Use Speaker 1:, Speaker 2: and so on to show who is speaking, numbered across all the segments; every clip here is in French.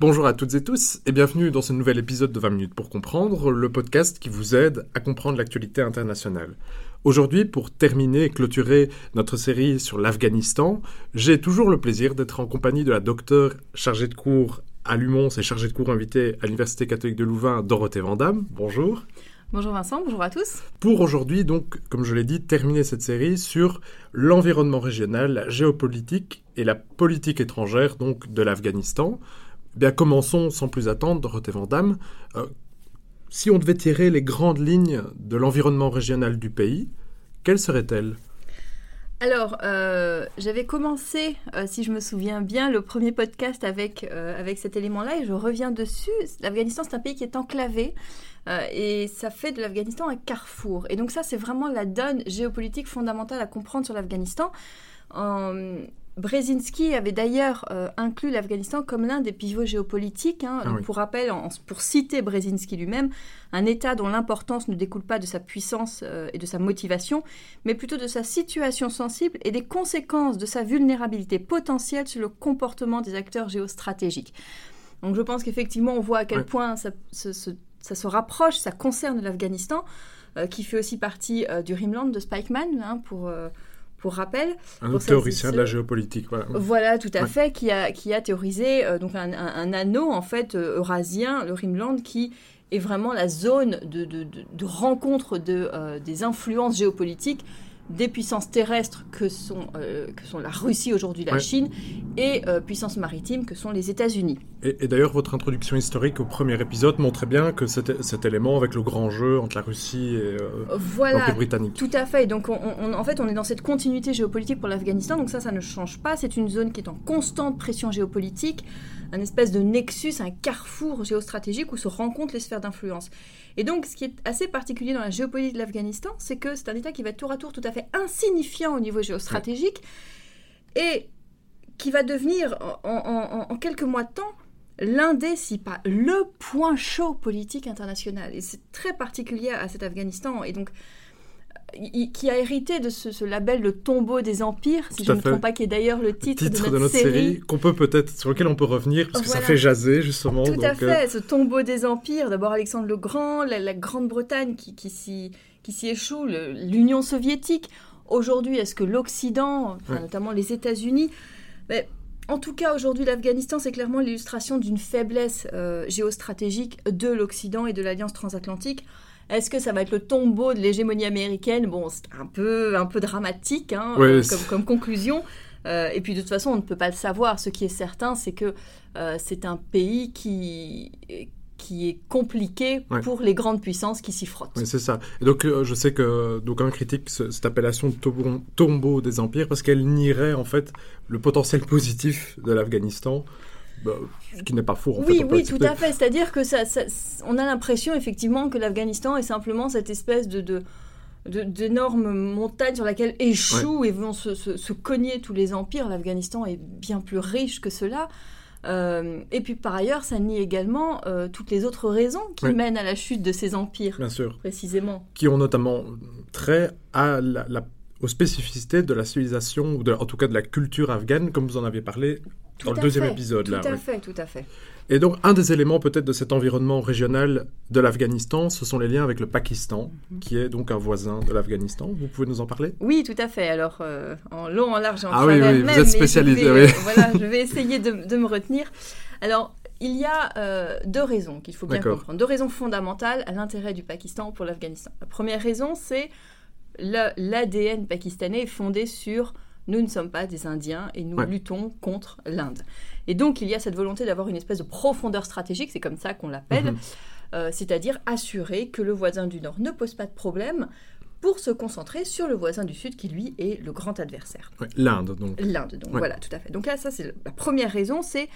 Speaker 1: Bonjour à toutes et tous et bienvenue dans ce nouvel épisode de 20 minutes pour comprendre, le podcast qui vous aide à comprendre l'actualité internationale. Aujourd'hui, pour terminer et clôturer notre série sur l'Afghanistan, j'ai toujours le plaisir d'être en compagnie de la docteure chargée de cours à Lumons et chargée de cours invitée à l'Université catholique de Louvain, Dorothée Vandame. Bonjour.
Speaker 2: Bonjour Vincent, bonjour à tous.
Speaker 1: Pour aujourd'hui, donc, comme je l'ai dit, terminer cette série sur l'environnement régional, la géopolitique et la politique étrangère donc de l'Afghanistan. Eh bien, commençons sans plus attendre, Dorothée Vandame. Euh, si on devait tirer les grandes lignes de l'environnement régional du pays, quelles seraient-elles?
Speaker 2: Alors, euh, j'avais commencé, euh, si je me souviens bien, le premier podcast avec, euh, avec cet élément-là et je reviens dessus. L'Afghanistan, c'est un pays qui est enclavé et ça fait de l'Afghanistan un carrefour. Et donc ça, c'est vraiment la donne géopolitique fondamentale à comprendre sur l'Afghanistan. Brzezinski avait d'ailleurs euh, inclus l'Afghanistan comme l'un des pivots géopolitiques. Hein. Ah pour rappel, pour citer Brzezinski lui-même, un État dont l'importance ne découle pas de sa puissance euh, et de sa motivation, mais plutôt de sa situation sensible et des conséquences de sa vulnérabilité potentielle sur le comportement des acteurs géostratégiques. Donc je pense qu'effectivement, on voit à quel point ça, se rapproche, ça concerne l'Afghanistan, euh, qui fait aussi partie du Rimland de Spikeman, hein, pour pour rappel.
Speaker 1: Un théoricien de la géopolitique, voilà.
Speaker 2: Voilà, tout à fait, qui a, qui a théorisé euh, donc un, anneau, en fait, euh, eurasien, le Rimland, qui est vraiment la zone de, de, de, rencontre de, euh, des influences géopolitiques des puissances terrestres que sont, euh, que sont la Russie aujourd'hui, la Chine, et euh, puissances maritimes que sont les États-Unis.
Speaker 1: Et, d'ailleurs, votre introduction historique au premier épisode montrait bien que cet, cet élément avec le grand jeu entre la Russie et euh,
Speaker 2: voilà,
Speaker 1: britannique.
Speaker 2: Tout à fait. Donc, en fait, on est dans cette continuité géopolitique pour l'Afghanistan. Donc ça, ça ne change pas. C'est une zone qui est en constante pression géopolitique, un espèce de nexus, un carrefour géostratégique où se rencontrent les sphères d'influence. Et donc, ce qui est assez particulier dans la géopolitique de l'Afghanistan, c'est que c'est un État qui va être tour à tour tout à fait insignifiant au niveau géostratégique et qui va devenir en, quelques mois de temps l'un des, si pas le point chaud politique international. Et c'est très particulier à cet Afghanistan. Et donc, qui a hérité de ce, label Le tombeau des empires, si je ne me trompe pas, qui est d'ailleurs le titre, de, notre série.
Speaker 1: qu'on peut peut-être sur lequel on peut revenir parce que ça fait jaser justement.
Speaker 2: Tout à fait, euh, ce tombeau des empires. D'abord Alexandre le Grand, la, Grande-Bretagne qui, qui s'y échoue, l'Union soviétique. Aujourd'hui, est-ce que l'Occident, notamment les États-Unis, mais en tout cas, aujourd'hui, l'Afghanistan, c'est clairement l'illustration d'une faiblesse euh, géostratégique de l'Occident et de l'Alliance transatlantique. Est-ce que ça va être le tombeau de l'hégémonie américaine? Bon, c'est un peu, un peu dramatique hein, euh, comme, conclusion. Euh, et puis de toute façon, on ne peut pas le savoir. Ce qui est certain, c'est que euh, c'est un pays qui qui est compliqué pour les grandes puissances qui s'y frottent.
Speaker 1: Oui, c'est ça. Et donc, je sais que d'aucuns critiquent cette appellation de tombeau des empires parce qu'elle nierait en fait le potentiel positif de l'Afghanistan ce qui n'est pas faux. En
Speaker 2: oui,
Speaker 1: fait,
Speaker 2: oui, tout à fait. C'est-à-dire que ça, on a l'impression effectivement que l'Afghanistan est simplement cette espèce de, de d'énormes montagnes sur laquelle échouent et vont se, se, cogner tous les empires. L'Afghanistan est bien plus riche que cela. Euh, et puis par ailleurs, ça nie également euh, toutes les autres raisons qui mènent à la chute de ces empires.
Speaker 1: Bien sûr.
Speaker 2: Précisément.
Speaker 1: Qui ont notamment trait à la, aux spécificités de la civilisation, ou de, en tout cas de la culture afghane, comme vous en avez parlé dans le deuxième épisode.
Speaker 2: Tout à fait, tout à fait.
Speaker 1: Et donc, un des éléments peut-être de cet environnement régional de l'Afghanistan, ce sont les liens avec le Pakistan, mhm. qui est donc un voisin de l'Afghanistan. Vous pouvez nous en parler?
Speaker 2: Oui, tout à fait. Alors, euh, en long, en large, en
Speaker 1: ah oui, oui, vous êtes spécialisé.
Speaker 2: Vais, voilà, je vais essayer de, me retenir. Alors, il y a euh, deux raisons qu'il faut bien comprendre, deux raisons fondamentales à l'intérêt du Pakistan pour l'Afghanistan. La première raison, c'est l'ADN pakistanais fondé sur nous ne sommes pas des Indiens et nous luttons contre l'Inde. Et donc il y a cette volonté d'avoir une espèce de profondeur stratégique, c'est comme ça qu'on l'appelle, mhm. euh, c'est-à-dire assurer que le voisin du Nord ne pose pas de problème pour se concentrer sur le voisin du Sud qui lui est le grand adversaire.
Speaker 1: L'Inde donc.
Speaker 2: L'Inde donc, voilà, tout à fait. Donc là, ça c'est la première raison, c'est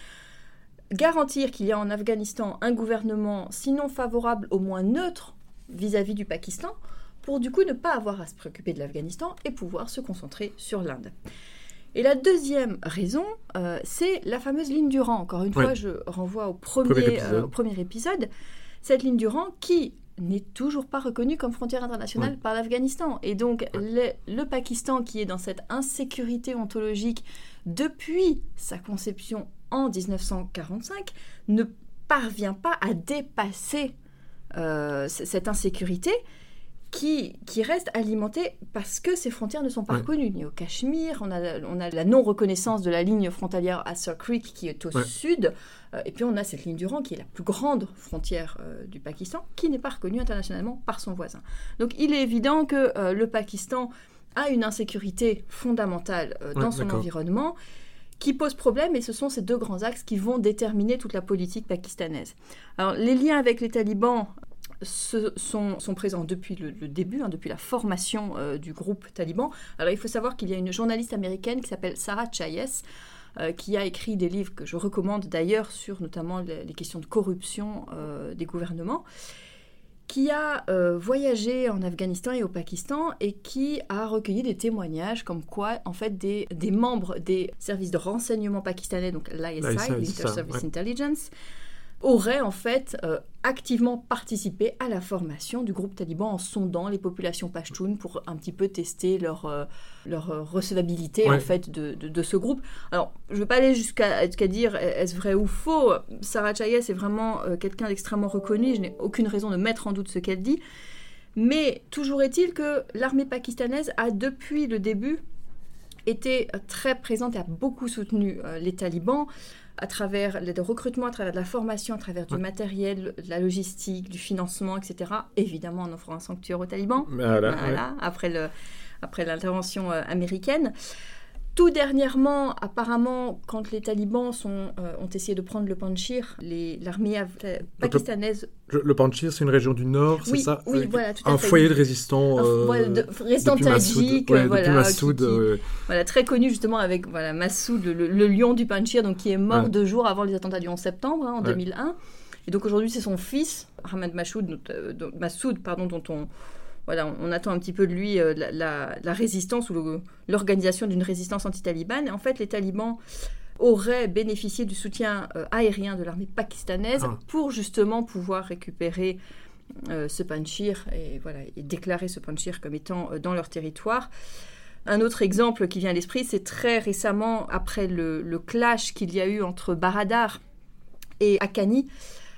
Speaker 2: garantir qu'il y a en Afghanistan un gouvernement, sinon favorable, au moins neutre vis-à-vis -vis du Pakistan, pour du coup ne pas avoir à se préoccuper de l'Afghanistan et pouvoir se concentrer sur l'Inde. Et la deuxième raison, euh, c'est la fameuse ligne du rang. Encore une fois, je renvoie au premier, euh, au premier épisode. Cette ligne du rang qui n'est toujours pas reconnu comme frontière internationale par l'Afghanistan. Et donc le, Pakistan, qui est dans cette insécurité ontologique depuis sa conception en 1945, ne parvient pas à dépasser euh, cette insécurité qui, qui reste alimentée parce que ces frontières ne sont pas reconnues. Ni au Cachemire, on a, on a la non-reconnaissance de la ligne frontalière Asser Creek qui est au sud, euh, et puis on a cette ligne du rang qui est la plus grande frontière euh, du Pakistan, qui n'est pas reconnue internationalement par son voisin. Donc il est évident que le Pakistan a une insécurité fondamentale dans son environnement qui pose problème et ce sont ces deux grands axes qui vont déterminer toute la politique pakistanaise. Alors les liens avec les talibans sont, sont, présents depuis le, début, hein, depuis la formation euh, du groupe taliban. Alors il faut savoir qu'il y a une journaliste américaine qui s'appelle Sarah Chayes, euh, qui a écrit des livres que je recommande d'ailleurs sur notamment les, questions de corruption euh, des gouvernements qui a euh, voyagé en Afghanistan et au Pakistan et qui a recueilli des témoignages comme quoi, en fait, des, des membres des services de renseignement pakistanais, donc l'ISI, l'Inter-Service Intelligence, auraient en fait euh, activement participé à la formation du groupe taliban en sondant les populations pashtunes pour un petit peu tester leur, euh, leur euh, recevabilité en fait de, de, ce groupe. Alors, je ne vais pas aller jusqu'à dire est-ce vrai ou faux? Sarah Chayes est vraiment quelqu'un d'extrêmement reconnu. Je n'ai aucune raison de mettre en doute ce qu'elle dit. Mais toujours est-il que l'armée pakistanaise a depuis le début été très présente et a beaucoup soutenu les talibans à travers le recrutement, à travers de la formation, à travers du matériel, de la logistique, du financement, etc. Évidemment en offrant un sanctuaire aux talibans, voilà, après, le, après l'intervention euh, américaine. Tout dernièrement, apparemment, quand les talibans sont, euh, ont essayé de prendre le Panchir, l'armée pakistanaise...
Speaker 1: Le, le Panchir, c'est une région du nord, c'est ça
Speaker 2: Oui, voilà, tout
Speaker 1: à Un foyer de résistants...
Speaker 2: Euh, de, résistants tajiques, voilà, Massoud, voilà, très connu justement avec voilà, Massoud, le, lion du Panchir, donc, qui est mort deux jours avant les attentats du 11 septembre, hein, en 2001. Et donc aujourd'hui, c'est son fils, Ahmed Massoud, Massoud pardon, dont on voilà, on attend un petit peu de lui euh, la, résistance ou l'organisation d'une résistance anti-talibane. En fait, les talibans auraient bénéficié du soutien euh, aérien de l'armée pakistanaise ah. pour justement pouvoir récupérer euh, ce Panchir et, voilà, et déclarer ce Panchir comme étant dans leur territoire. Un autre exemple qui vient à l'esprit, c'est très récemment, après le, le clash qu'il y a eu entre Baradar et Akani,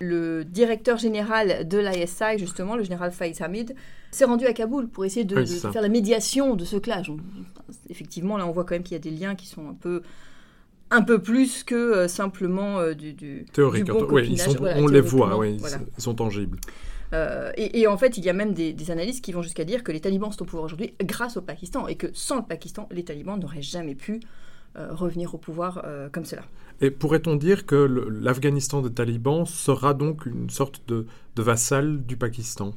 Speaker 2: le directeur général de l'ISI, justement, le général Faiz Hamid, s'est rendu à Kaboul pour essayer de, faire la médiation de ce clash. Effectivement, là, on voit quand même qu'il y a des liens qui sont un peu un peu plus que euh, simplement euh, du, du,
Speaker 1: théorique. oui, on les voit, oui, ils sont tangibles.
Speaker 2: Euh, et, en fait, il y a même des, des analystes qui vont jusqu'à dire que les talibans sont au pouvoir aujourd'hui grâce au Pakistan et que sans le Pakistan, les talibans n'auraient jamais pu revenir au pouvoir comme cela.
Speaker 1: Et pourrait-on dire que l'Afghanistan des talibans sera donc une sorte de, vassal du Pakistan?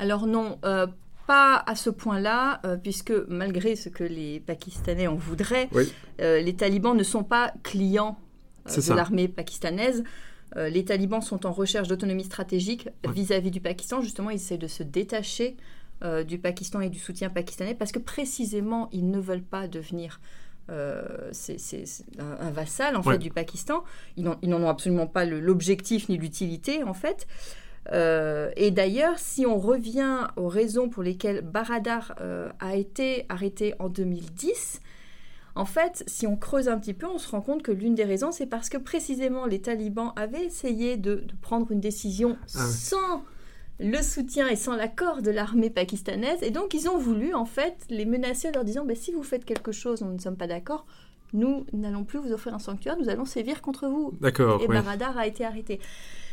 Speaker 2: Alors non, euh, pas à ce point-là, euh, puisque malgré ce que les Pakistanais en voudraient, euh, les talibans ne sont pas clients de l'armée pakistanaise. les talibans sont en recherche d'autonomie stratégique vis-à-vis du Pakistan. Justement, ils essaient de se détacher du Pakistan et du soutien pakistanais parce que précisément, ils ne veulent pas devenir euh, c'est un, vassal en fait du Pakistan. Ils n'en ont absolument pas l'objectif ni l'utilité en fait. Euh, et d'ailleurs, si on revient aux raisons pour lesquelles Baradar euh, a été arrêté en 2010, en fait, si on creuse un petit peu, on se rend compte que l'une des raisons, c'est parce que précisément les talibans avaient essayé de, prendre une décision ah sans le soutien et sans l'accord de l'armée pakistanaise. Et donc, ils ont voulu, en fait, les menacer en leur disant bah, si vous faites quelque chose, nous ne sommes pas d'accord, nous n'allons plus vous offrir un sanctuaire, nous allons sévir contre vous.
Speaker 1: D'accord.
Speaker 2: Et Baradar a été arrêté.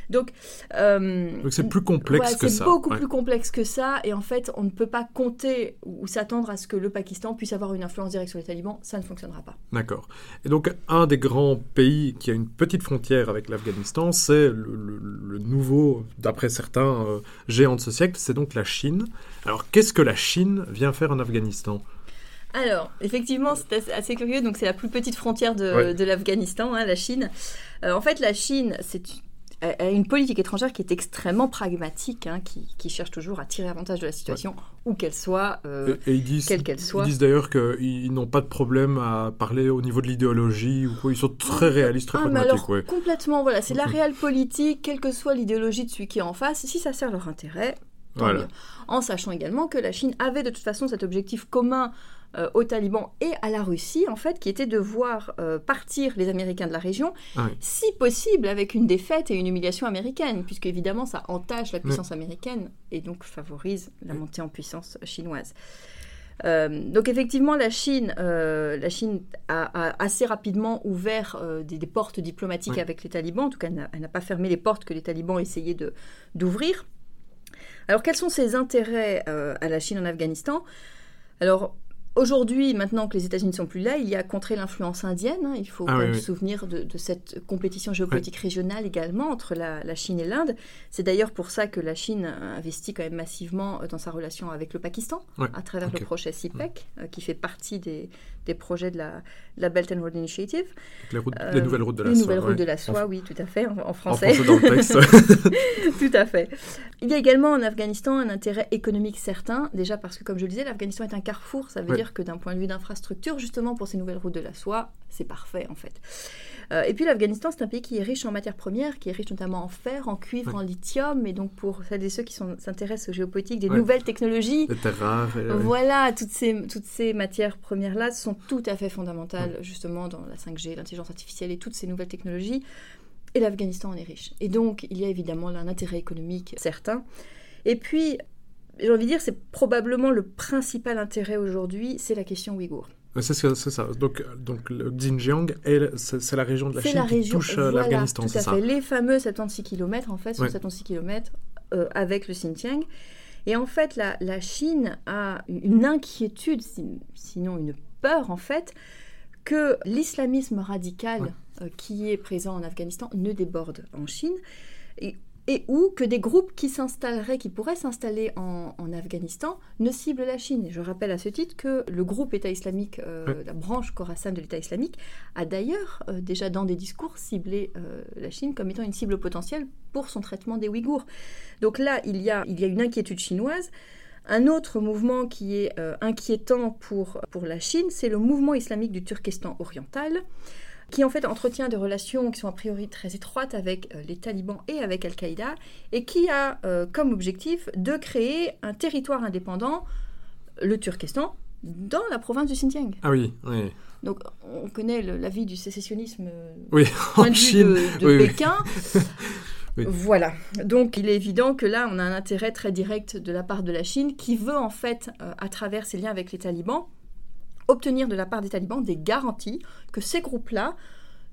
Speaker 2: Donc, euh,
Speaker 1: c'est plus complexe que
Speaker 2: ça. C'est beaucoup plus complexe que ça. Et en fait, on ne peut pas compter ou s'attendre à ce que le Pakistan puisse avoir une influence directe sur les talibans. Ça ne fonctionnera pas.
Speaker 1: D'accord. Et donc, un des grands pays qui a une petite frontière avec l'Afghanistan, c'est le, nouveau, d'après certains, euh, géant de ce siècle, c'est donc la Chine. Alors, qu'est-ce que la Chine vient faire en Afghanistan?
Speaker 2: Alors, effectivement, c'est assez curieux. Donc, c'est la plus petite frontière de, l'Afghanistan, hein, la Chine. Euh, en fait, la Chine, c'est une politique étrangère qui est extrêmement pragmatique, hein, qui, cherche toujours à tirer avantage de la situation, où qu'elle soit, euh, quelle qu'elle soit.
Speaker 1: Ils disent d'ailleurs qu'ils n'ont pas de problème à parler au niveau de l'idéologie, ou quoi. ils sont très réalistes, très ah, pragmatiques.
Speaker 2: Complètement, voilà, c'est la réelle politique, quelle que soit l'idéologie de celui qui est en face, si ça sert leur intérêt, En sachant également que la Chine avait de toute façon cet objectif commun euh, aux talibans et à la Russie, en fait, qui était de voir euh, partir les Américains de la région, ah si possible avec une défaite et une humiliation américaine, puisque évidemment ça entache la puissance américaine et donc favorise la montée en puissance chinoise. Euh, donc effectivement, la Chine, la Chine a, assez rapidement ouvert des, portes diplomatiques avec les talibans. En tout cas, elle n'a pas fermé les portes que les talibans essayaient d'ouvrir. Alors, quels sont ses intérêts à la Chine en Afghanistan? Alors, Aujourd'hui, maintenant que les États-Unis ne sont plus là, il y a contré l'influence indienne. Hein. Il faut ah se souvenir de, cette compétition géopolitique régionale également entre la, Chine et l'Inde. C'est d'ailleurs pour ça que la Chine investit quand même massivement dans sa relation avec le Pakistan, à travers le projet CIPEC, euh, qui fait partie des, projets de la, Belt and Road Initiative.
Speaker 1: Les, euh, nouvelles routes de la
Speaker 2: soie.
Speaker 1: Les
Speaker 2: nouvelles routes de la soie, oui, tout à fait, en, français.
Speaker 1: En dans le texte.
Speaker 2: tout à fait. Il y a également en Afghanistan un intérêt économique certain, déjà parce que, comme je le disais, l'Afghanistan est un carrefour. Ça veut dire que d'un point de vue d'infrastructure, justement pour ces nouvelles routes de la soie, c'est parfait en fait. Euh, et puis l'Afghanistan, c'est un pays qui est riche en matières premières, qui est riche notamment en fer, en cuivre, en lithium. Et donc pour celles et ceux qui s'intéressent aux géopolitiques, des nouvelles technologies, voilà, toutes ces, toutes ces matières premières-là sont tout à fait fondamentales justement dans la 5G, l'intelligence artificielle et toutes ces nouvelles technologies. Et l'Afghanistan en est riche. Et donc il y a évidemment là un intérêt économique certain. Et puis j'ai envie de dire, c'est probablement le principal intérêt aujourd'hui, c'est la question ouïghour.
Speaker 1: C'est ça. Donc, donc le Xinjiang, c'est la région de la Chine qui touche euh, l'Afghanistan, c'est ça
Speaker 2: Les fameux 76 km, en fait, sont 76 km euh, avec le Xinjiang. Et en fait, la, la Chine a une inquiétude, sinon une peur, en fait, que l'islamisme radical euh, qui est présent en Afghanistan ne déborde en Chine. Et et ou que des groupes qui s'installeraient, qui pourraient s'installer en, Afghanistan, ne ciblent la Chine. Je rappelle à ce titre que le groupe État islamique, euh, la branche Khorasan de l'État islamique, a d'ailleurs euh, déjà dans des discours ciblé euh, la Chine comme étant une cible potentielle pour son traitement des Ouïghours. Donc là, il y a, il y a une inquiétude chinoise. Un autre mouvement qui est inquiétant pour, pour la Chine, c'est le mouvement islamique du Turkestan oriental qui en fait entretient des relations qui sont a priori très étroites avec euh, les talibans et avec Al-Qaïda, et qui a euh, comme objectif de créer un territoire indépendant, le Turkestan, dans la province du Xinjiang.
Speaker 1: Ah oui, oui.
Speaker 2: Donc on connaît l'avis du sécessionnisme
Speaker 1: euh, oui, en Chine.
Speaker 2: de, Pékin. Voilà. Donc il est évident que là, on a un intérêt très direct de la part de la Chine qui veut en fait, à travers ses liens avec les talibans, obtenir de la part des talibans des garanties que ces groupes-là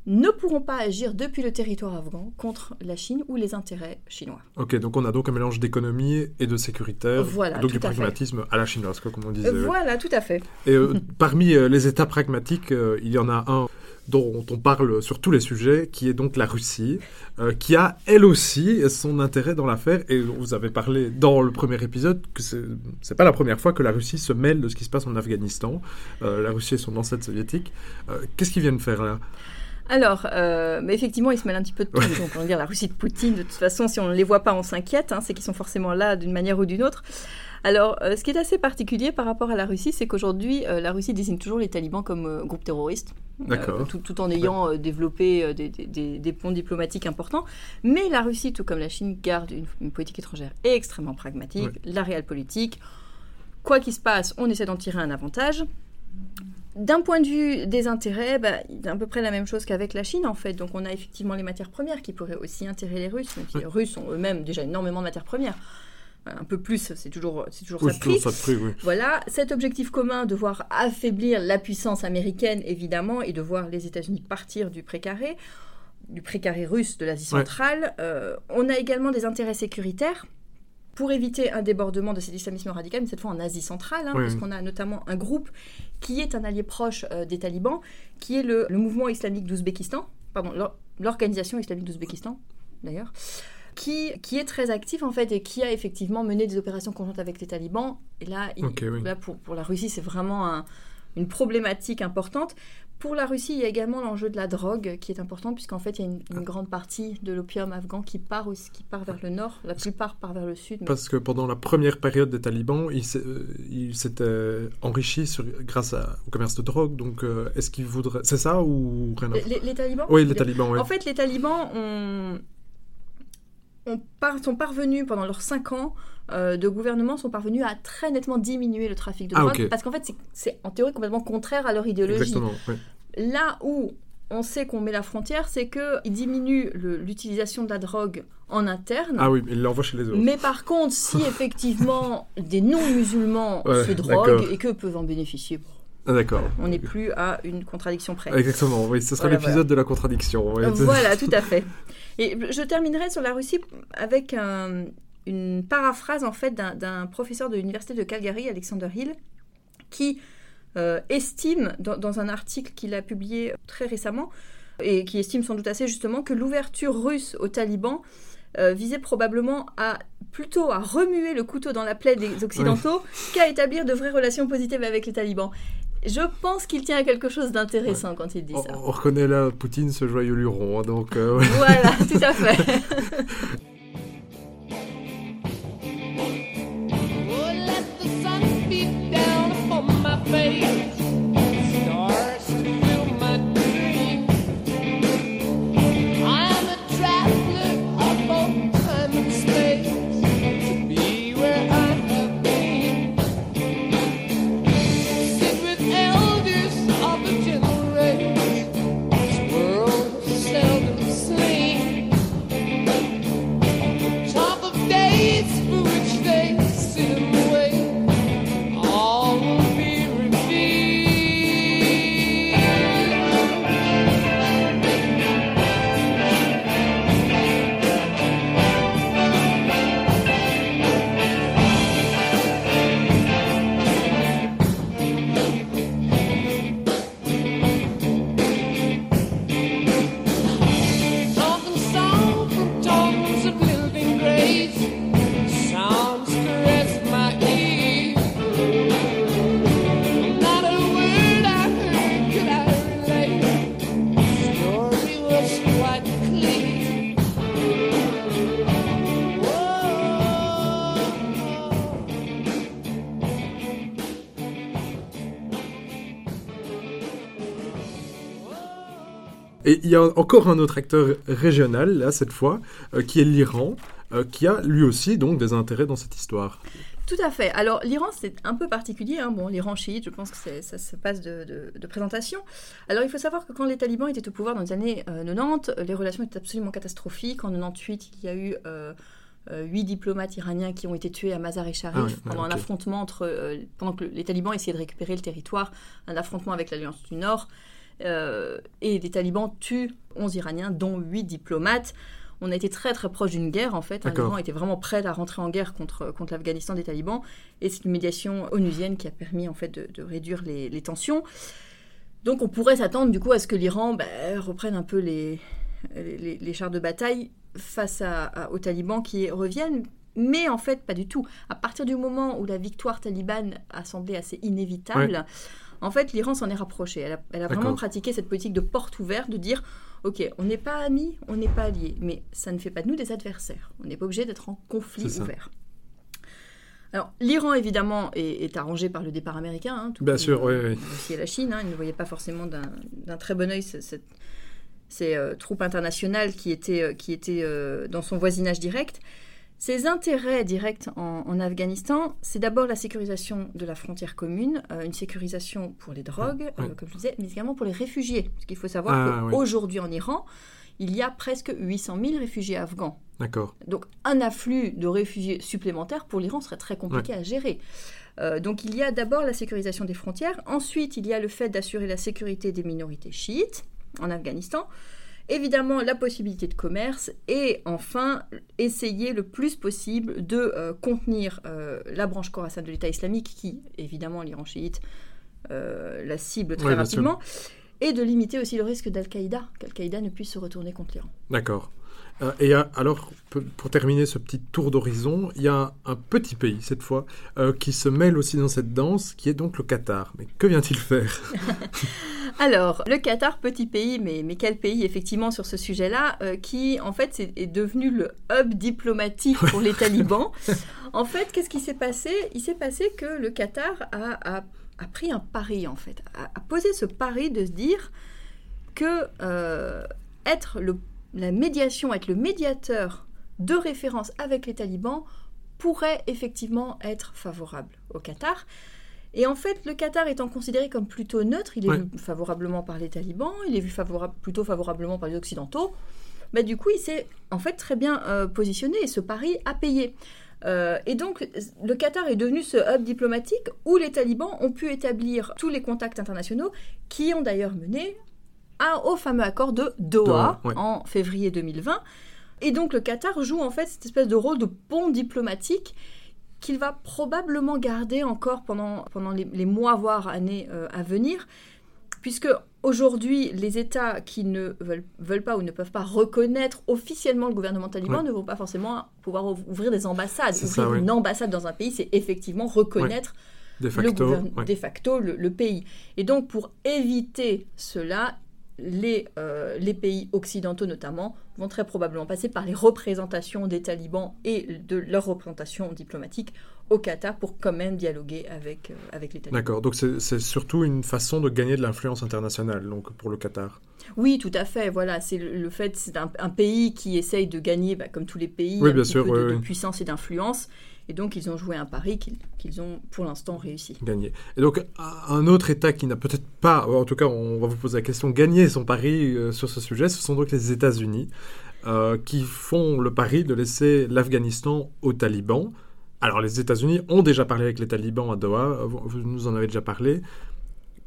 Speaker 2: ne pourront pas agir depuis le territoire afghan contre la Chine ou les intérêts chinois.
Speaker 1: Ok, donc on a donc un mélange d'économie et de sécuritaire, voilà, donc du pragmatisme à la chinoise, comme on disait.
Speaker 2: Voilà, tout à fait.
Speaker 1: Et euh, parmi euh, les États pragmatiques, euh, il y en a un dont on parle sur tous les sujets, qui est donc la Russie, euh, qui a elle aussi son intérêt dans l'affaire. Et vous avez parlé dans le premier épisode que c'est pas la première fois que la Russie se mêle de ce qui se passe en Afghanistan. Euh, la Russie est son ancêtre soviétique. Euh, qu'est-ce qu'ils viennent faire là?
Speaker 2: Alors, mais effectivement, ils se mêlent un petit peu de tout. Donc, on va dire la Russie de Poutine, de toute façon, si on ne les voit pas, on s'inquiète. Hein, c'est qu'ils sont forcément là d'une manière ou d'une autre. Alors, ce qui est assez particulier par rapport à la Russie, c'est qu'aujourd'hui, la Russie désigne toujours les talibans comme groupe terroriste. Euh, tout, en ayant euh, développé euh, des, ponts diplomatiques importants. Mais la Russie, tout comme la Chine, garde une, politique étrangère extrêmement pragmatique, la réelle politique. Quoi qu'il se passe, on essaie d'en tirer un avantage. D'un point de vue des intérêts, bah, c'est à peu près la même chose qu'avec la Chine en fait. Donc on a effectivement les matières premières qui pourraient aussi intéresser les Russes, même si les Russes ont eux-mêmes déjà énormément de matières premières un peu plus, c'est toujours, c'est toujours ça de prix. Voilà, cet objectif commun de voir affaiblir la puissance américaine, évidemment, et de voir les États-Unis partir du précaré, du précaré russe de l'Asie centrale. Euh, on a également des intérêts sécuritaires pour éviter un débordement de cet islamisme radical, mais cette fois en Asie centrale, hein, parce qu'on a notamment un groupe qui est un allié proche euh, des talibans, qui est le, le mouvement islamique d'Ouzbékistan, pardon, l'organisation islamique d'Ouzbékistan, d'ailleurs, qui, qui est très actif en fait et qui a effectivement mené des opérations conjointes avec les talibans. Et là, là pour, pour, la Russie, c'est vraiment une problématique importante. Pour la Russie, il y a également l'enjeu de la drogue qui est important, puisqu'en fait, il y a une, ah. grande partie de l'opium afghan qui part, aussi, qui part vers le nord, la plupart part vers le sud.
Speaker 1: Parce que pendant la première période des talibans, ils euh, s'étaient enrichis sur, grâce au commerce de drogue, donc euh, est-ce qu'ils voudraient... C'est ça ou
Speaker 2: rien les, les, talibans
Speaker 1: Oui, les talibans, oui.
Speaker 2: En fait, les talibans ont ont par- sont parvenus, pendant leurs cinq ans euh, de gouvernement, sont parvenus à très nettement diminuer le trafic de
Speaker 1: Ah,
Speaker 2: drogue. Parce qu'en fait, c'est- en théorie complètement contraire à leur idéologie.
Speaker 1: Ouais.
Speaker 2: Là où on sait qu'on met la frontière, c'est qu'ils diminuent l'utilisation de la drogue en interne.
Speaker 1: Ah oui, mais il l'envoie chez les autres.
Speaker 2: Mais par contre, si effectivement des non-musulmans
Speaker 1: Ouais,
Speaker 2: se droguent et qu'eux peuvent en bénéficier,
Speaker 1: Ah, d'accord.
Speaker 2: on n'est plus à une contradiction près.
Speaker 1: Exactement, oui, ce sera
Speaker 2: Voilà,
Speaker 1: l'épisode de la contradiction. ouais.
Speaker 2: Voilà, tout à fait. Et je terminerai sur la Russie avec un- une paraphrase en fait d'un- professeur de l'université de Calgary, Alexander Hill, qui euh, estime dans, dans un article qu'il a publié très récemment et qui estime sans doute assez justement que l'ouverture russe aux talibans euh, visait probablement à plutôt à remuer le couteau dans la plaie des occidentaux qu'à établir de vraies relations positives avec les talibans. Je pense qu'il tient à quelque chose d'intéressant quand il dit
Speaker 1: On,
Speaker 2: ça.
Speaker 1: on reconnaît là Poutine, ce joyeux luron. hein, donc, euh, ouais.
Speaker 2: Voilà, tout à fait.
Speaker 3: Oh,
Speaker 1: Et il y a encore un autre acteur régional, là, cette fois, euh, qui est l'Iran, euh, qui a lui aussi donc des intérêts dans cette histoire.
Speaker 2: Tout à fait. Alors l'Iran, c'est un peu particulier. hein. Bon, l'Iran chiite, je pense que ça se passe de, de- de présentation. Alors il faut savoir que quand les talibans étaient au pouvoir dans les années euh, 90, euh, les relations étaient absolument catastrophiques. En 98, il y a eu huit diplomates iraniens qui ont été tués à Mazar-e-Sharif
Speaker 1: Ah ouais, ouais,
Speaker 2: pendant un affrontement entre euh, pendant que les talibans essayaient de récupérer le territoire, un affrontement avec l'Alliance du Nord. Euh, et les talibans tuent 11 Iraniens, dont 8 diplomates. On a été très très proche d'une guerre en fait. L'Iran était vraiment prêt à rentrer en guerre contre, contre l'Afghanistan des talibans. Et c'est une médiation onusienne qui a permis en fait de, de réduire les, les tensions. Donc on pourrait s'attendre du coup à ce que l'Iran bah, reprenne un peu les, les, les chars de bataille face à, à- aux talibans qui reviennent. Mais en fait, pas du tout. À partir du moment où la victoire talibane a semblé assez inévitable, en fait, l'Iran s'en est rapproché. Elle a, elle a vraiment pratiqué cette politique de porte ouverte, de dire Ok, on n'est pas amis, on n'est pas alliés, mais ça ne fait pas de nous des adversaires. On n'est pas obligé d'être en conflit ouvert. Alors, l'Iran, évidemment, est, est arrangé par le départ américain. hein, tout
Speaker 1: Bien sûr,
Speaker 2: euh,
Speaker 1: oui, oui.
Speaker 2: aussi la Chine. hein. Ils ne voyaient pas forcément d'un très bon cette- ces euh, troupes internationales qui étaient, euh, qui étaient euh, dans son voisinage direct. Ses intérêts directs en, en Afghanistan, c'est d'abord la sécurisation de la frontière commune, euh, une sécurisation pour les drogues, euh, comme je disais, mais également pour les réfugiés. Parce qu'il faut savoir
Speaker 1: Ah,
Speaker 2: qu'aujourd'hui en Iran, il y a presque 800 000 réfugiés afghans.
Speaker 1: D'accord.
Speaker 2: Donc un afflux de réfugiés supplémentaires pour l'Iran serait très compliqué à gérer. Euh, donc il y a d'abord la sécurisation des frontières, ensuite il y a le fait d'assurer la sécurité des minorités chiites en Afghanistan, évidemment la possibilité de commerce et enfin essayer le plus possible de euh, contenir euh, la branche Khorasan de l'État islamique qui évidemment l'Iran chiite euh, la cible très
Speaker 1: Ouais,
Speaker 2: rapidement et de limiter aussi le risque d'Al-Qaïda, qu'Al-Qaïda ne puisse se retourner contre l'Iran.
Speaker 1: D'accord. Euh, et euh, alors, pour terminer ce petit tour d'horizon, il y a un petit pays, cette fois, euh, qui se mêle aussi dans cette danse, qui est donc le Qatar. Mais que vient-il faire?
Speaker 2: Alors, le Qatar, petit pays, mais, mais quel pays effectivement sur ce sujet-là, euh, qui en fait est, est devenu le hub diplomatique pour les talibans? En fait, qu'est-ce qui s'est passé? Il s'est passé que le Qatar a, a- a pris un pari en fait, a, a posé ce pari de se dire que être le, la médiation, être le médiateur de référence avec les talibans pourrait effectivement être favorable au Qatar. Et en fait, le Qatar étant considéré comme plutôt neutre, il est
Speaker 1: Ouais.
Speaker 2: vu favorablement par les talibans, il est vu favorable, plutôt favorablement par les occidentaux, bah, du coup, il s'est en fait très bien euh, positionné et ce pari a payé. Euh, et donc, le Qatar est devenu ce hub diplomatique où les talibans ont pu établir tous les contacts internationaux qui ont d'ailleurs mené à- au fameux accord de Doha,
Speaker 1: Doha, ouais.
Speaker 2: en février 2020. Et donc, le Qatar joue en fait cette espèce de rôle de pont diplomatique qu'il va probablement garder encore pendant, pendant les, les mois, voire années euh, à venir, puisque aujourd'hui, les États qui ne veulent, veulent pas ou ne peuvent pas reconnaître officiellement le gouvernement taliban
Speaker 1: Ouais.
Speaker 2: ne vont pas forcément pouvoir ouv- ouvrir des ambassades. Ouvrir
Speaker 1: ça, ouais.
Speaker 2: une ambassade dans un pays, c'est effectivement reconnaître
Speaker 1: De
Speaker 2: le
Speaker 1: facto.
Speaker 2: gouverne-
Speaker 1: ouais.
Speaker 2: de facto le, le pays. Et donc, pour éviter cela, les, euh, les pays occidentaux notamment vont très probablement passer par les représentations des talibans et de leur représentation diplomatique au Qatar pour quand même dialoguer avec, euh, avec les talibans.
Speaker 1: D'accord, donc c'est surtout une façon de gagner de l'influence internationale donc pour le Qatar.
Speaker 2: Oui, tout à fait. Voilà, c'est le, le fait, c'est un, un pays qui essaye de gagner, bah, comme tous les pays,
Speaker 1: Oui,
Speaker 2: un
Speaker 1: bien
Speaker 2: petit
Speaker 1: sûr,
Speaker 2: peu de,
Speaker 1: oui,
Speaker 2: de
Speaker 1: oui.
Speaker 2: puissance et d'influence. Et donc, ils ont joué un pari qu'ils ont pour l'instant réussi.
Speaker 1: Gagné. Et donc, un autre État qui n'a peut-être pas, en tout cas, on va vous poser la question, gagné son pari euh, sur ce sujet, ce sont donc les États-Unis, euh, qui font le pari de laisser l'Afghanistan aux talibans. Alors, les États-Unis ont déjà parlé avec les talibans à Doha, vous, vous nous en avez déjà parlé.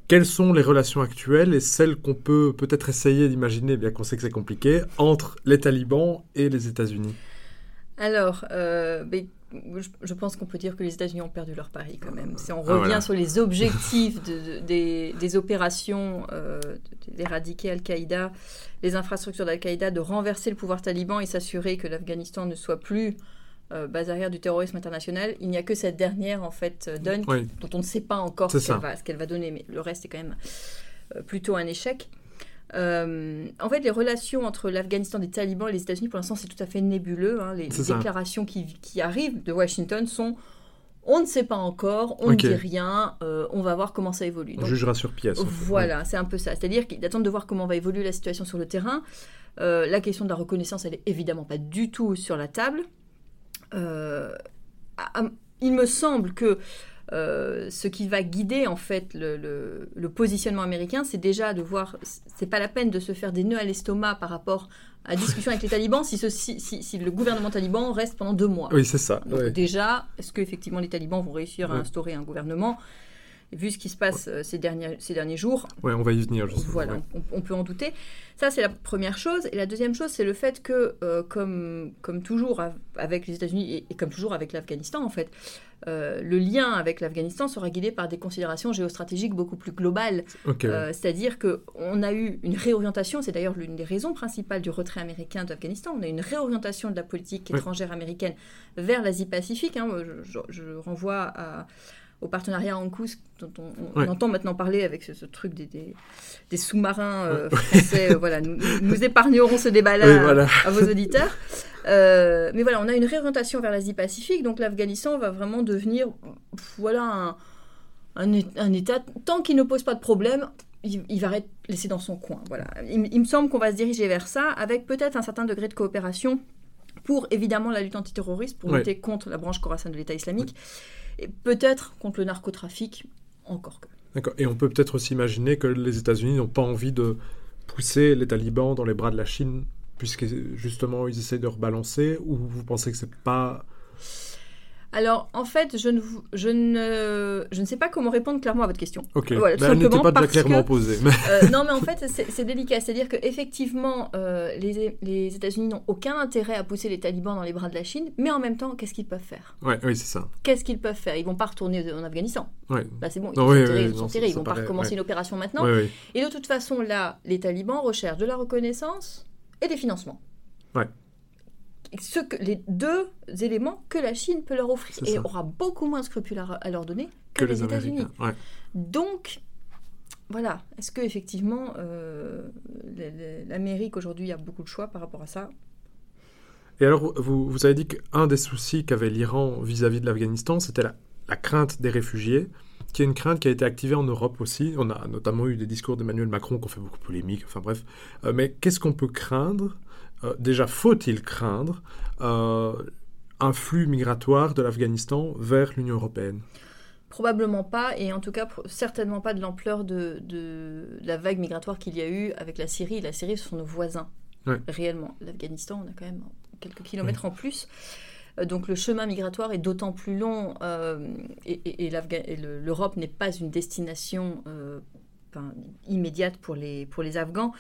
Speaker 1: Quelles sont les relations actuelles et celles qu'on peut peut-être essayer d'imaginer, bien qu'on sait que c'est compliqué, entre les talibans et les États-Unis?
Speaker 2: Alors, euh, je, je pense qu'on peut dire que les États-Unis ont perdu leur pari quand même. Si on
Speaker 1: Ah,
Speaker 2: revient
Speaker 1: voilà.
Speaker 2: sur les objectifs de- de- des, des opérations euh, d'éradiquer Al-Qaïda, les infrastructures d'Al-Qaïda, de renverser le pouvoir taliban et s'assurer que l'Afghanistan ne soit plus euh, base arrière du terrorisme international, il n'y a que cette dernière en fait euh, donne
Speaker 1: Oui,
Speaker 2: dont on ne sait pas encore ce qu'elle va, donner, mais le reste est quand même euh, plutôt un échec. Euh, en fait, les relations entre l'Afghanistan des talibans et les États-Unis, pour l'instant, c'est tout à fait nébuleux. hein. Les, déclarations qui, qui arrivent de Washington sont on ne sait pas encore, on ne dit rien, euh, on va voir comment ça évolue.
Speaker 1: on
Speaker 2: Donc,
Speaker 1: jugera sur pièce. en fait.
Speaker 2: voilà, c'est un peu ça. C'est-à-dire qu'ils attendent de voir comment va évoluer la situation sur le terrain. Euh, la question de la reconnaissance, elle est évidemment pas du tout sur la table. Il me semble que euh, ce qui va guider en fait le, le- le positionnement américain, c'est déjà de voir, c'est pas la peine de se faire des nœuds à l'estomac par rapport à la discussion avec les talibans si, ceci- si, si le gouvernement taliban reste pendant deux mois.
Speaker 1: Oui, c'est ça.
Speaker 2: Donc
Speaker 1: ouais.
Speaker 2: déjà, est-ce qu'effectivement les talibans vont réussir à instaurer un gouvernement Vu ce qui se passe euh, ces, derniers, ces derniers jours,
Speaker 1: Ouais, on va y venir. justement,
Speaker 2: voilà,
Speaker 1: ouais.
Speaker 2: on, on peut en douter. Ça, c'est la première chose. Et la deuxième chose, c'est le fait que, euh, comme, comme toujours av- avec les États-Unis et, et comme toujours avec l'Afghanistan, en fait, euh, le lien avec l'Afghanistan sera guidé par des considérations géostratégiques beaucoup plus globales. Euh, C'est-à-dire qu'on a eu une réorientation, c'est d'ailleurs l'une des raisons principales du retrait américain d'Afghanistan. On a eu une réorientation de la politique
Speaker 1: Oui.
Speaker 2: étrangère américaine vers l'Asie-Pacifique. hein. Je, je- je renvoie à- au partenariat ANCUS dont on, on
Speaker 1: Ouais.
Speaker 2: entend maintenant parler avec ce, ce truc des, des- des sous-marins euh, français. euh, voilà, nous, nous épargnerons ce débat-là
Speaker 1: Oui, voilà.
Speaker 2: à vos auditeurs. Euh, mais voilà, on a une réorientation vers l'Asie-Pacifique, donc l'Afghanistan va vraiment devenir voilà, un, un, é- un État, tant qu'il ne pose pas de problème, il, il va être laissé dans son coin. Voilà. Il, me semble qu'on va se diriger vers ça, avec peut-être un certain degré de coopération pour évidemment la lutte antiterroriste, pour
Speaker 1: Ouais.
Speaker 2: lutter contre la branche Khorasan de l'État islamique, et peut-être contre le narcotrafic, encore que.
Speaker 1: D'accord. Et on peut peut-être aussi imaginer que les États-Unis n'ont pas envie de pousser les talibans dans les bras de la Chine, puisque justement ils essaient de rebalancer, ou vous pensez que c'est pas.
Speaker 2: Alors, en fait, je ne, vous- je, ne, je ne sais pas comment répondre clairement à votre question.
Speaker 1: Ok.
Speaker 2: Voilà, tout
Speaker 1: Ben, elle n'était
Speaker 2: simplement
Speaker 1: pas déjà
Speaker 2: parce
Speaker 1: clairement
Speaker 2: que-
Speaker 1: posée. Mais...
Speaker 2: Euh, non, mais en fait, c'est délicat. C'est-à-dire qu'effectivement, euh, les, les États-Unis n'ont aucun intérêt à pousser les talibans dans les bras de la Chine, mais en même temps, qu'est-ce qu'ils peuvent faire?
Speaker 1: Ouais, oui, c'est ça.
Speaker 2: Qu'est-ce qu'ils peuvent faire? Ils vont pas retourner en Afghanistan.
Speaker 1: Ouais.
Speaker 2: Là, c'est bon, ils
Speaker 1: Non,
Speaker 2: sont
Speaker 1: oui,
Speaker 2: tirés,
Speaker 1: oui,
Speaker 2: ils sont
Speaker 1: non,
Speaker 2: tirés,
Speaker 1: ça-
Speaker 2: ils vont pas recommencer
Speaker 1: ouais.
Speaker 2: une opération maintenant. Et de toute façon, là, les talibans recherchent de la reconnaissance et des financements.
Speaker 1: Ouais.
Speaker 2: Ce que, les deux éléments que la Chine peut leur offrir et aura beaucoup moins de scrupules à, à leur donner que,
Speaker 1: Que les
Speaker 2: les États-Unis.
Speaker 1: Ouais.
Speaker 2: Donc, voilà, est-ce que effectivement euh, l'Amérique aujourd'hui a beaucoup de choix par rapport à ça?
Speaker 1: Et alors, vous, vous avez dit qu'un des soucis qu'avait l'Iran vis-à-vis de l'Afghanistan, c'était la, la crainte des réfugiés, qui est une crainte qui a été activée en Europe aussi. On a notamment eu des discours d'Emmanuel Macron qui ont fait beaucoup de polémique, enfin bref. Euh, mais qu'est-ce qu'on peut craindre euh, déjà faut-il craindre euh, un flux migratoire de l'Afghanistan vers l'Union européenne?
Speaker 2: Probablement pas, et en tout cas certainement pas de l'ampleur de, de la vague migratoire qu'il y a eu avec la Syrie. La Syrie, ce sont nos voisins,
Speaker 1: Ouais.
Speaker 2: réellement. L'Afghanistan, on a quand même quelques kilomètres en plus. Euh, Donc le chemin migratoire est d'autant plus long, euh, et, et- et l'Afga- et le- l'Europe n'est pas une destination euh, immédiate pour les, pour les Afghans,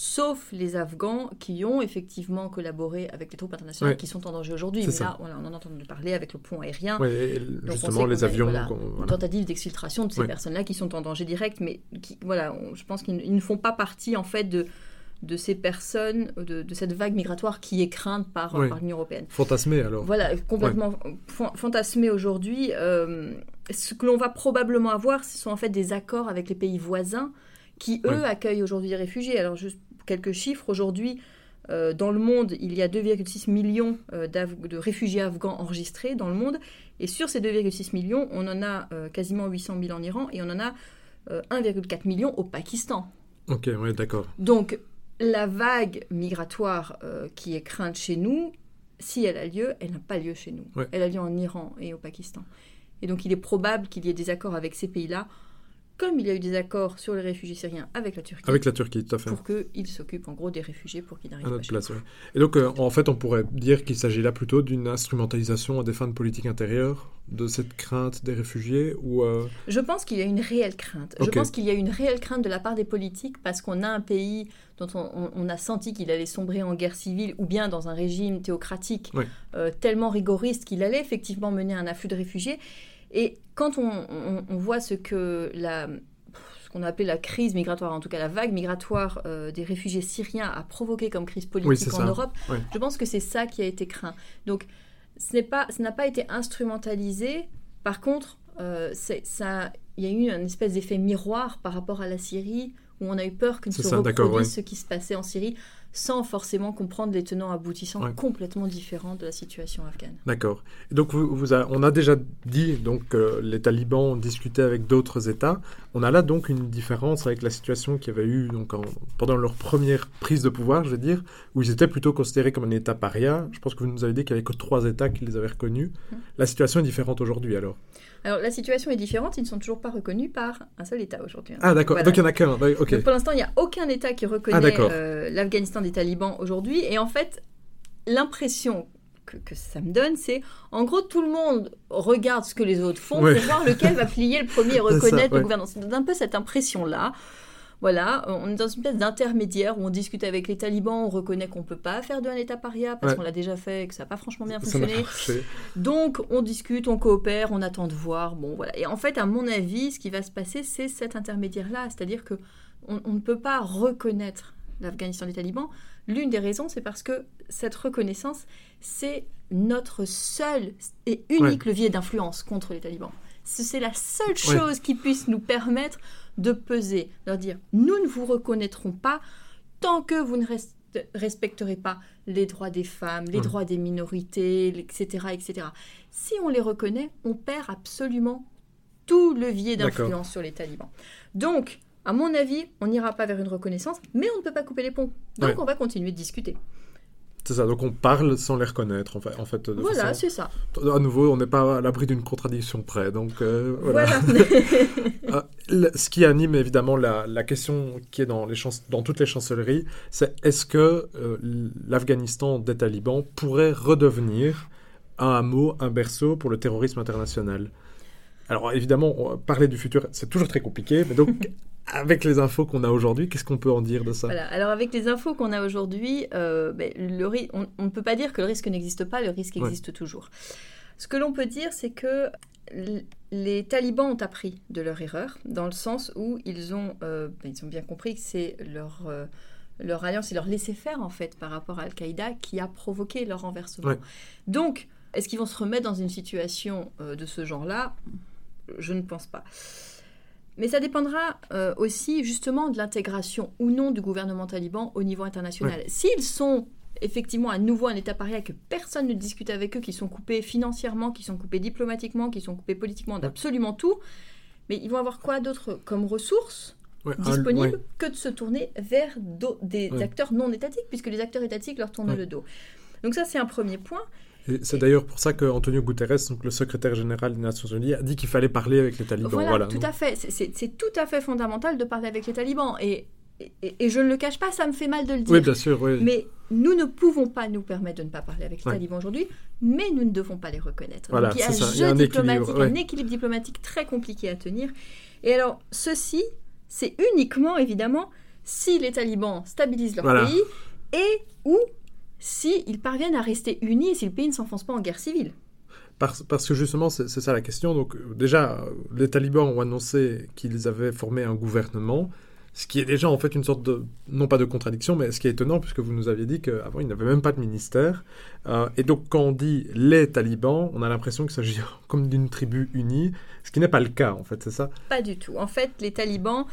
Speaker 2: sauf les Afghans qui ont effectivement collaboré avec les troupes internationales
Speaker 1: Ouais.
Speaker 2: qui sont en danger aujourd'hui. Mais
Speaker 1: ça.
Speaker 2: là, voilà, on en a entendu parler avec le pont aérien
Speaker 1: Ouais,
Speaker 2: on
Speaker 1: Justement, les avions.
Speaker 2: voilà, une tentative d'exfiltration de ces personnes-là qui sont en danger direct, mais qui, voilà, on- je pense qu'ils ne- font pas partie en fait de, de ces personnes, de, de cette vague migratoire qui est crainte par,
Speaker 1: Oui.
Speaker 2: par l'Union européenne.
Speaker 1: Fantasmé alors.
Speaker 2: Voilà, complètement fan- fantasmé aujourd'hui. euh, ce que l'on va probablement avoir, ce sont en fait des accords avec les pays voisins qui, eux,
Speaker 1: Ouais.
Speaker 2: accueillent aujourd'hui des réfugiés. Alors, juste quelques chiffres. Aujourd'hui, euh, dans le monde, il y a 2,6 millions euh, de réfugiés afghans enregistrés dans le monde. Et sur ces 2,6 millions, on en a euh, quasiment 800 000 en Iran et on en a euh, 1,4 million au Pakistan.
Speaker 1: Ok, ouais, d'accord.
Speaker 2: Donc, la vague migratoire qui est crainte chez nous, si elle a lieu, elle n'a pas lieu chez nous.
Speaker 1: Ouais.
Speaker 2: Elle a lieu en Iran et au Pakistan. Et donc, il est probable qu'il y ait des accords avec ces pays-là, comme il y a eu des accords sur les réfugiés syriens avec la Turquie,
Speaker 1: Avec la Turquie, tout à fait.
Speaker 2: pour qu'ils s'occupent en gros des réfugiés pour qu'ils n'arrivent
Speaker 1: À
Speaker 2: pas
Speaker 1: notre place, ouais. Et donc, euh, en fait, on pourrait dire qu'il s'agit là plutôt d'une instrumentalisation à des fins de politique intérieure de cette crainte des réfugiés ou euh,
Speaker 2: Je pense qu'il y a une réelle crainte. Je pense qu'il y a une réelle crainte de la part des politiques parce qu'on a un pays dont on, on- on a senti qu'il allait sombrer en guerre civile ou bien dans un régime théocratique euh, tellement rigoriste qu'il allait effectivement mener un afflux de réfugiés. Et quand on, on- on voit ce que la ce qu'on a appelé la crise migratoire, en tout cas la vague migratoire euh, des réfugiés syriens a provoqué comme crise politique en
Speaker 1: ça.
Speaker 2: Europe, je pense que c'est ça qui a été craint. Donc, ce pas, ce n'a pas été instrumentalisé. Par contre, euh, ça, il y a eu une espèce d'effet miroir par rapport à la Syrie, où on a eu peur que ne se
Speaker 1: ça,
Speaker 2: reproduise
Speaker 1: ouais.
Speaker 2: ce qui se passait en Syrie, sans forcément comprendre les tenants aboutissants
Speaker 1: Ouais.
Speaker 2: complètement différents de la situation afghane.
Speaker 1: D'accord. Donc, vous, vous a- on a déjà dit donc que les talibans ont discuté avec d'autres États. On a là donc une différence avec la situation qu'il y avait eu donc en- pendant leur première prise de pouvoir, je veux dire, où ils étaient plutôt considérés comme un État paria. Je pense que vous nous avez dit qu'il n'y avait que trois États qui les avaient reconnus.
Speaker 2: Mm.
Speaker 1: La situation est différente aujourd'hui alors?
Speaker 2: Alors, la situation est différente, ils ne sont toujours pas reconnus par un seul État aujourd'hui. hein.
Speaker 1: Ah d'accord.
Speaker 2: Voilà.
Speaker 1: Donc il n'y en a qu'un. D'accord, Ok.
Speaker 2: Donc, pour l'instant, il n'y a aucun État qui
Speaker 1: Ah,
Speaker 2: reconnaît
Speaker 1: d'accord.
Speaker 2: euh, l'Afghanistan des talibans aujourd'hui. Et en fait, l'impression que, que ça me donne, c'est en gros, tout le monde regarde ce que les autres font
Speaker 1: Ouais.
Speaker 2: pour voir lequel va plier le premier et
Speaker 1: ça,
Speaker 2: reconnaître
Speaker 1: ouais.
Speaker 2: le gouvernement. C'est un peu cette impression-là. Voilà, on est dans une espèce d'intermédiaire où on discute avec les talibans, on reconnaît qu'on ne peut pas faire d'un État paria parce
Speaker 1: Ouais.
Speaker 2: qu'on l'a déjà fait et que ça n'a pas franchement bien fonctionné. Donc, on discute, on coopère, on attend de voir. Bon, voilà. Et en fait, à mon avis, ce qui va se passer, c'est cet intermédiaire-là. C'est-à-dire que on, on ne peut pas reconnaître l'Afghanistan des talibans. L'une des raisons, c'est parce que cette reconnaissance, c'est notre seul et unique levier d'influence contre les talibans. Ce- C'est la seule
Speaker 1: Ouais.
Speaker 2: chose qui puisse nous permettre de peser, de leur dire nous ne vous reconnaîtrons pas tant que vous ne rest- respecterez pas les droits des femmes, les droits des minorités, etc., etc. Si on les reconnaît, on perd absolument tout levier d'influence sur les talibans. Donc, à mon avis, on n'ira pas vers une reconnaissance, mais on ne peut pas couper les ponts. Donc,
Speaker 1: Ouais.
Speaker 2: on va continuer de discuter.
Speaker 1: C'est ça. Donc on parle sans les reconnaître en fait. En fait de
Speaker 2: Voilà,
Speaker 1: façon-
Speaker 2: c'est ça.
Speaker 1: À nouveau, on n'est pas à l'abri d'une contradiction près. Donc euh,
Speaker 2: Voilà.
Speaker 1: Le- ce qui anime évidemment la, la question qui est dans, les chans- dans toutes les chancelleries, c'est est-ce que euh, l'Afghanistan des talibans pourrait redevenir un hameau, un berceau pour le terrorisme international? Alors évidemment, parler du futur, c'est toujours très compliqué, mais donc avec les infos qu'on a aujourd'hui, qu'est-ce qu'on peut en dire de ça?
Speaker 2: Voilà. Alors avec les infos qu'on a aujourd'hui, euh, ben, on ne peut pas dire que le risque n'existe pas, le risque
Speaker 1: Ouais.
Speaker 2: existe toujours. Ce que l'on peut dire, c'est que les talibans ont appris de leur erreur, dans le sens où ils ont, euh, ben, ils ont bien compris que c'est leur, euh, leur alliance et leur laisser-faire, en fait, par rapport à Al-Qaïda, qui a provoqué leur renversement.
Speaker 1: Ouais.
Speaker 2: Donc, est-ce qu'ils vont se remettre dans une situation de ce genre-là? Je ne pense pas. Mais ça dépendra euh, aussi justement de l'intégration ou non du gouvernement taliban au niveau international. S'ils sont effectivement à nouveau un État paria, que personne ne discute avec eux, qui sont coupés financièrement, qui sont coupés diplomatiquement, qui sont coupés politiquement d'absolument tout, mais ils vont avoir quoi d'autre comme ressources
Speaker 1: Ouais, un-
Speaker 2: disponible
Speaker 1: ouais.
Speaker 2: que de se tourner vers des acteurs non étatiques, puisque les acteurs étatiques leur tournent le dos. Donc ça, c'est un premier point.
Speaker 1: C'est d'ailleurs pour ça que Antonio Guterres, donc le secrétaire général des Nations Unies, a dit qu'il fallait parler avec les talibans.
Speaker 2: Voilà,
Speaker 1: Voilà,
Speaker 2: tout à fait. C'est- tout à fait fondamental de parler avec les talibans. Et, et, et je ne le cache pas, ça me fait mal de le dire.
Speaker 1: Oui, bien sûr, oui.
Speaker 2: Mais nous ne pouvons pas nous permettre de ne pas parler avec les
Speaker 1: Ouais.
Speaker 2: talibans aujourd'hui, mais nous ne devons pas les reconnaître.
Speaker 1: Voilà,
Speaker 2: Donc il y a un
Speaker 1: c'est ça, il y
Speaker 2: jeu
Speaker 1: a un
Speaker 2: diplomatique,
Speaker 1: équilibre,
Speaker 2: un équilibre diplomatique très compliqué à tenir. Et alors, ceci, c'est uniquement, évidemment, si les talibans stabilisent leur
Speaker 1: Voilà.
Speaker 2: pays et ou si ils parviennent à rester unis et si le pays ne s'enfonce pas en guerre civile.
Speaker 1: Parce, parce que justement, c'est c'est ça la question. Donc, euh, déjà, euh, les talibans ont annoncé qu'ils avaient formé un gouvernement, ce qui est déjà en fait une sorte de, non pas de contradiction, mais ce qui est étonnant, puisque vous nous aviez dit qu'avant, ils n'avaient même pas de ministère. Euh, et donc, quand on dit les talibans, on a l'impression qu'il s'agit comme d'une tribu unie, ce qui n'est pas le cas, en fait, c'est ça?
Speaker 2: Pas du tout. En fait, les talibans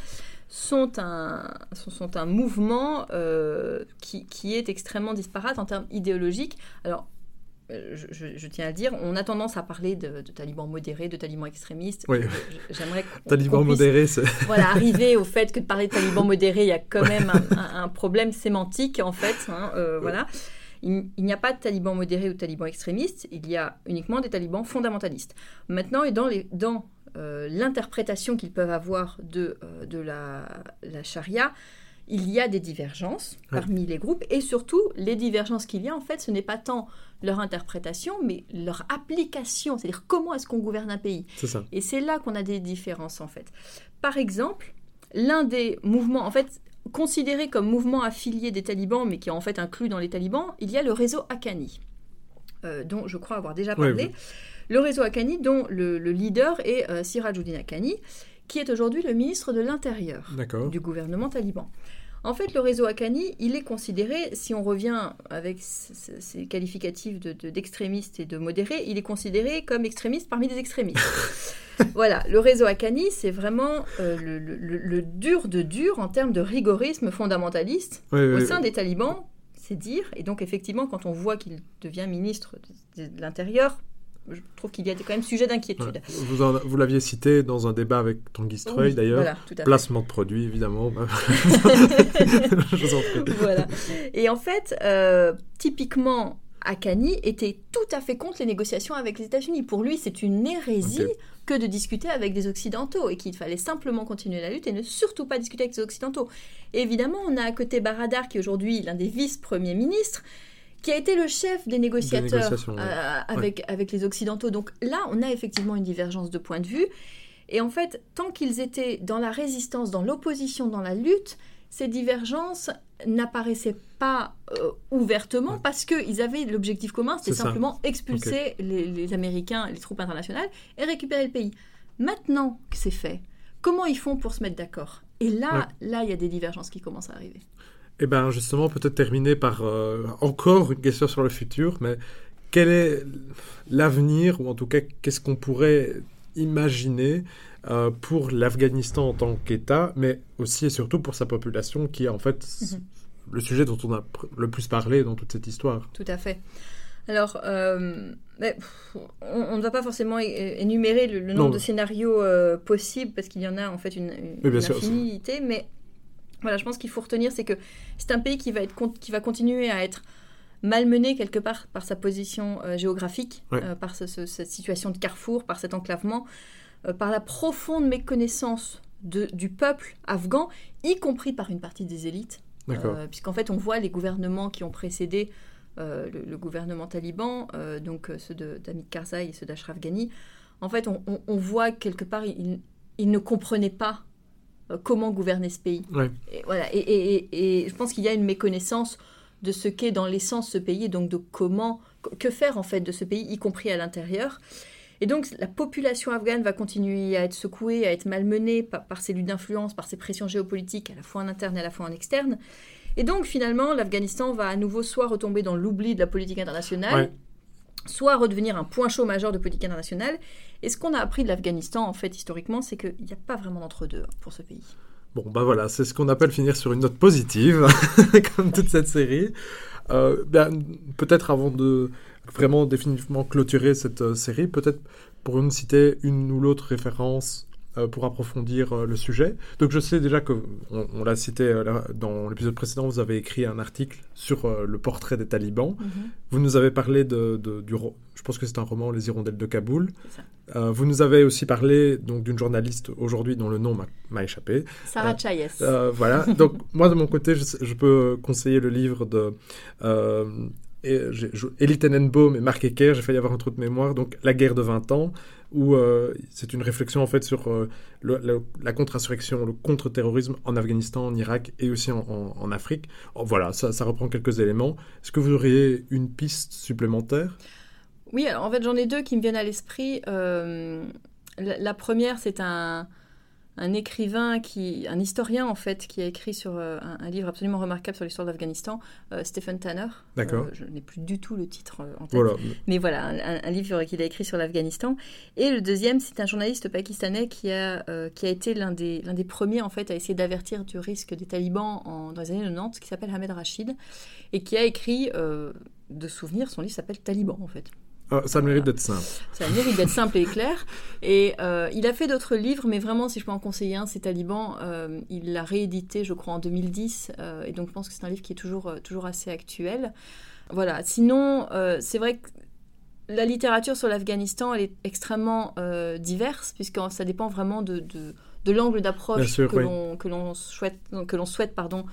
Speaker 2: sont un, sont, sont un mouvement euh, qui, qui est extrêmement disparate en termes idéologiques. Alors, euh, je, je- je tiens à le dire, on a tendance à parler de, de talibans modérés, de talibans extrémistes.
Speaker 1: Oui.
Speaker 2: J'aimerais
Speaker 1: Talibans modérés, c'est...
Speaker 2: Voilà, arriver au fait que de parler de talibans modérés, il y a quand même un, un- un problème sémantique, en fait. hein, euh, Voilà. Il, il n'y a pas de talibans modérés ou de talibans extrémistes, il y a uniquement des talibans fondamentalistes. Maintenant, et dans, les, dans euh, l'interprétation qu'ils peuvent avoir de, euh, de la, la charia, il y a des divergences parmi les groupes, et surtout, les divergences qu'il y a, en fait, ce n'est pas tant leur interprétation, mais leur application, c'est-à-dire comment est-ce qu'on gouverne un pays.
Speaker 1: ça.
Speaker 2: Et c'est là qu'on a des différences en fait. Par exemple, l'un des mouvements, en fait, considéré comme mouvement affilié des talibans, mais qui est en fait inclus dans les talibans, il y a le réseau Haqqani, euh, dont je crois avoir déjà parlé.
Speaker 1: oui.
Speaker 2: Le réseau Haqqani, dont le, le leader est euh, Sirajuddin Haqqani, qui est aujourd'hui le ministre de l'Intérieur du gouvernement taliban. En fait, le réseau Haqqani, il est considéré, si on revient avec ces qualificatifs de- de- d'extrémiste et de modéré, il est considéré comme extrémiste parmi les extrémistes. voilà, le réseau Haqqani, c'est vraiment euh, le, le- le- le dur de dur en termes de rigorisme fondamentaliste
Speaker 1: Oui,
Speaker 2: au
Speaker 1: oui,
Speaker 2: sein des talibans, c'est dire. Et donc, effectivement, quand on voit qu'il devient ministre de, de l'Intérieur, je trouve qu'il y a quand même sujet
Speaker 1: ouais.
Speaker 2: d'inquiétude.
Speaker 1: Vous, en- vous l'aviez cité dans un débat avec Tanguy Streuil,
Speaker 2: Oui,
Speaker 1: d'ailleurs.
Speaker 2: Voilà.
Speaker 1: Placement de produits, évidemment. Je vous en prie.
Speaker 2: voilà. Et en fait, euh, typiquement, Akani était tout à fait contre les négociations avec les États-Unis. Pour lui, c'est une hérésie que de discuter avec des Occidentaux et qu'il fallait simplement continuer la lutte et ne surtout pas discuter avec les Occidentaux. Et évidemment, on a à côté Baradar, qui est aujourd'hui l'un des vice-premiers ministres, qui a été le chef des négociateurs
Speaker 1: ouais.
Speaker 2: euh, avec, avec les Occidentaux. Donc là, on a effectivement une divergence de point de vue. Et en fait, tant qu'ils étaient dans la résistance, dans l'opposition, dans la lutte, ces divergences n'apparaissaient pas euh, ouvertement
Speaker 1: Ouais.
Speaker 2: parce qu'ils avaient l'objectif commun, c'était
Speaker 1: ça.
Speaker 2: simplement expulser les, les Américains, les troupes internationales et récupérer le pays. Maintenant que c'est fait, comment ils font pour se mettre d'accord? Et là, là, il y a des divergences qui commencent à arriver.
Speaker 1: Eh bien, justement, peut-être terminer par euh, encore une question sur le futur, mais quel est l'avenir, ou en tout cas, qu'est-ce qu'on pourrait imaginer euh, pour l'Afghanistan en tant qu'État, mais aussi et surtout pour sa population, qui est en fait
Speaker 2: Mhm.
Speaker 1: le sujet dont on a le plus parlé dans toute cette histoire.
Speaker 2: Tout à fait. Alors, euh, mais, on, ne va pas forcément énumérer le, le nombre
Speaker 1: Non.
Speaker 2: de scénarios euh, possibles parce qu'il y en a en fait une, une-
Speaker 1: Oui, bien
Speaker 2: une
Speaker 1: sûr.
Speaker 2: infinité, mais voilà, je pense qu'il faut retenir, c'est que c'est un pays qui va, être, qui va continuer à être malmené quelque part par sa position euh, géographique,
Speaker 1: Ouais.
Speaker 2: euh, par ce- ce- cette situation de carrefour, par cet enclavement, euh, par la profonde méconnaissance de- du peuple afghan, y compris par une partie des élites. Puisqu'en fait, on voit les gouvernements qui ont précédé le, le gouvernement taliban, donc ceux d'Hamid Karzai et ceux d'Ashraf Ghani. En fait, on, on- on voit quelque part, ils, ils ne comprenaient pas comment gouverner ce pays.
Speaker 1: Ouais.
Speaker 2: Et, voilà. et, et- et- et je pense qu'il y a une méconnaissance de ce qu'est dans l'essence ce pays, et donc de comment, que faire en fait de ce pays, y compris à l'intérieur. Et donc la population afghane va continuer à être secouée, à être malmenée par, par ces luttes d'influence, par ces pressions géopolitiques, à la fois en interne et à la fois en externe. Et donc finalement, l'Afghanistan va à nouveau soit retomber dans l'oubli de la politique internationale,
Speaker 1: Ouais.
Speaker 2: Soit redevenir un point chaud majeur de politique internationale. Et ce qu'on a appris de l'Afghanistan, en fait, historiquement, c'est qu'il n'y a pas vraiment d'entre-deux hein, pour ce pays.
Speaker 1: Bon, bah voilà, c'est ce qu'on appelle finir sur une note positive, comme toute cette série. Euh, ben, peut-être avant de vraiment définitivement clôturer cette euh, série, peut-être pour nous citer une ou l'autre référence pour approfondir euh, le sujet. Donc je sais déjà que, on, on l'a cité euh, là, dans l'épisode précédent, vous avez écrit un article sur euh, le portrait des talibans.
Speaker 2: Mhm.
Speaker 1: Vous nous avez parlé de, de- du, je pense que c'est un roman, Les Hirondelles de Kaboul. Euh, vous nous avez aussi parlé donc d'une journaliste aujourd'hui dont le nom m'a- échappé.
Speaker 2: Sarah
Speaker 1: Euh,
Speaker 2: Chayes.
Speaker 1: Euh, voilà. Donc moi de mon côté, je, peux conseiller le livre de euh, et Elie Tenenbaum et Marc Ecker. J'ai failli avoir un trou de mémoire. Donc La guerre de 20 ans, où euh, c'est une réflexion en fait sur euh, la contre-insurrection, le contre-terrorisme en Afghanistan, en Irak et aussi en, Afrique. Oh, voilà, ça, reprend quelques éléments. Est-ce que vous auriez une piste supplémentaire?
Speaker 2: Oui, alors en fait, j'en ai deux qui me viennent à l'esprit. Euh, la première, c'est un, un écrivain, qui, un historien en fait, qui a écrit sur euh, un, un livre absolument remarquable sur l'histoire d'Afghanistan, euh, Stephen Tanner.
Speaker 1: D'accord.
Speaker 2: Euh, je n'ai plus du tout le titre euh, en tête.
Speaker 1: Voilà.
Speaker 2: Mais voilà, un, livre qu'il a écrit sur l'Afghanistan. Et le deuxième, c'est un journaliste pakistanais qui a, qui a été l'un des, l'un des premiers en fait, à essayer d'avertir du risque des talibans en- dans les années 90, qui s'appelle Ahmed Rachid, et qui a écrit, de souvenir, son livre s'appelle Taliban en fait.
Speaker 1: Ah, ça mérite d'être simple.
Speaker 2: Ça mérite d'être simple et clair. Et euh, il a fait d'autres livres, mais vraiment, si je peux en conseiller un, c'est Taliban. Euh, il l'a réédité, je crois, en 2010. euh, et donc, je pense que c'est un livre qui est toujours, euh, toujours assez actuel. Voilà. Sinon, c'est vrai que la littérature sur l'Afghanistan, elle est extrêmement diverse, puisque ça dépend vraiment de, de, de l'angle d'approche que
Speaker 1: oui.
Speaker 2: l'on souhaite, que l'on souhaite pardon,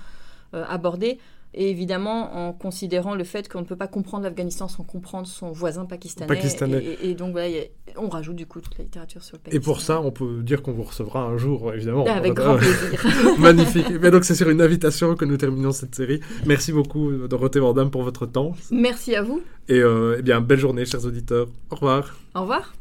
Speaker 2: aborder. Et évidemment, en considérant le fait qu'on ne peut pas comprendre l'Afghanistan sans comprendre son voisin pakistanais.
Speaker 1: Pakistanais.
Speaker 2: Et, et- et donc, voilà, a- on rajoute du coup toute la littérature sur le Pakistan.
Speaker 1: Et pour ça, on peut dire qu'on vous recevra un jour, évidemment.
Speaker 2: Ah, avec
Speaker 1: Euh,
Speaker 2: grand plaisir.
Speaker 1: Magnifique. Mais donc c'est sur une invitation que nous terminons cette série. Merci beaucoup Dorothée Vandam pour votre temps.
Speaker 2: Merci à vous.
Speaker 1: Et euh, eh bien, belle journée chers auditeurs. Au revoir.
Speaker 2: Au revoir.